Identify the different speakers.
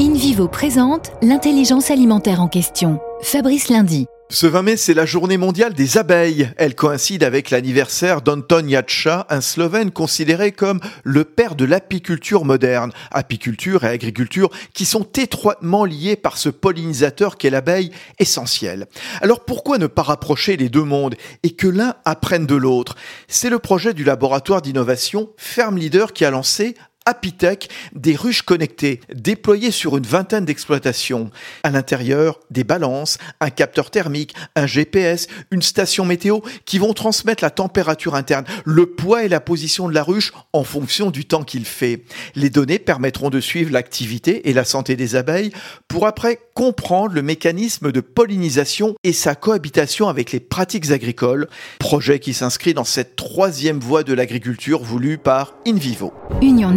Speaker 1: InVivo présente l'intelligence alimentaire en question. Fabrice Lundi.
Speaker 2: Ce 20 mai, c'est la journée mondiale des abeilles. Elle coïncide avec l'anniversaire d'Anton Jacza, un Slovène considéré comme le père de l'apiculture moderne. Apiculture et agriculture qui sont étroitement liés par ce pollinisateur qu'est l'abeille essentielle. Alors pourquoi ne pas rapprocher les deux mondes et que l'un apprenne de l'autre? C'est le projet du laboratoire d'innovation Ferme Leader qui a lancé Apitech des ruches connectées déployées sur une vingtaine d'exploitations. À l'intérieur, des balances, un capteur thermique, un GPS, une station météo qui vont transmettre la température interne, le poids et la position de la ruche en fonction du temps qu'il fait. Les données permettront de suivre l'activité et la santé des abeilles pour après comprendre le mécanisme de pollinisation et sa cohabitation avec les pratiques agricoles, projet qui s'inscrit dans cette troisième voie de l'agriculture voulue par InVivo.
Speaker 1: Union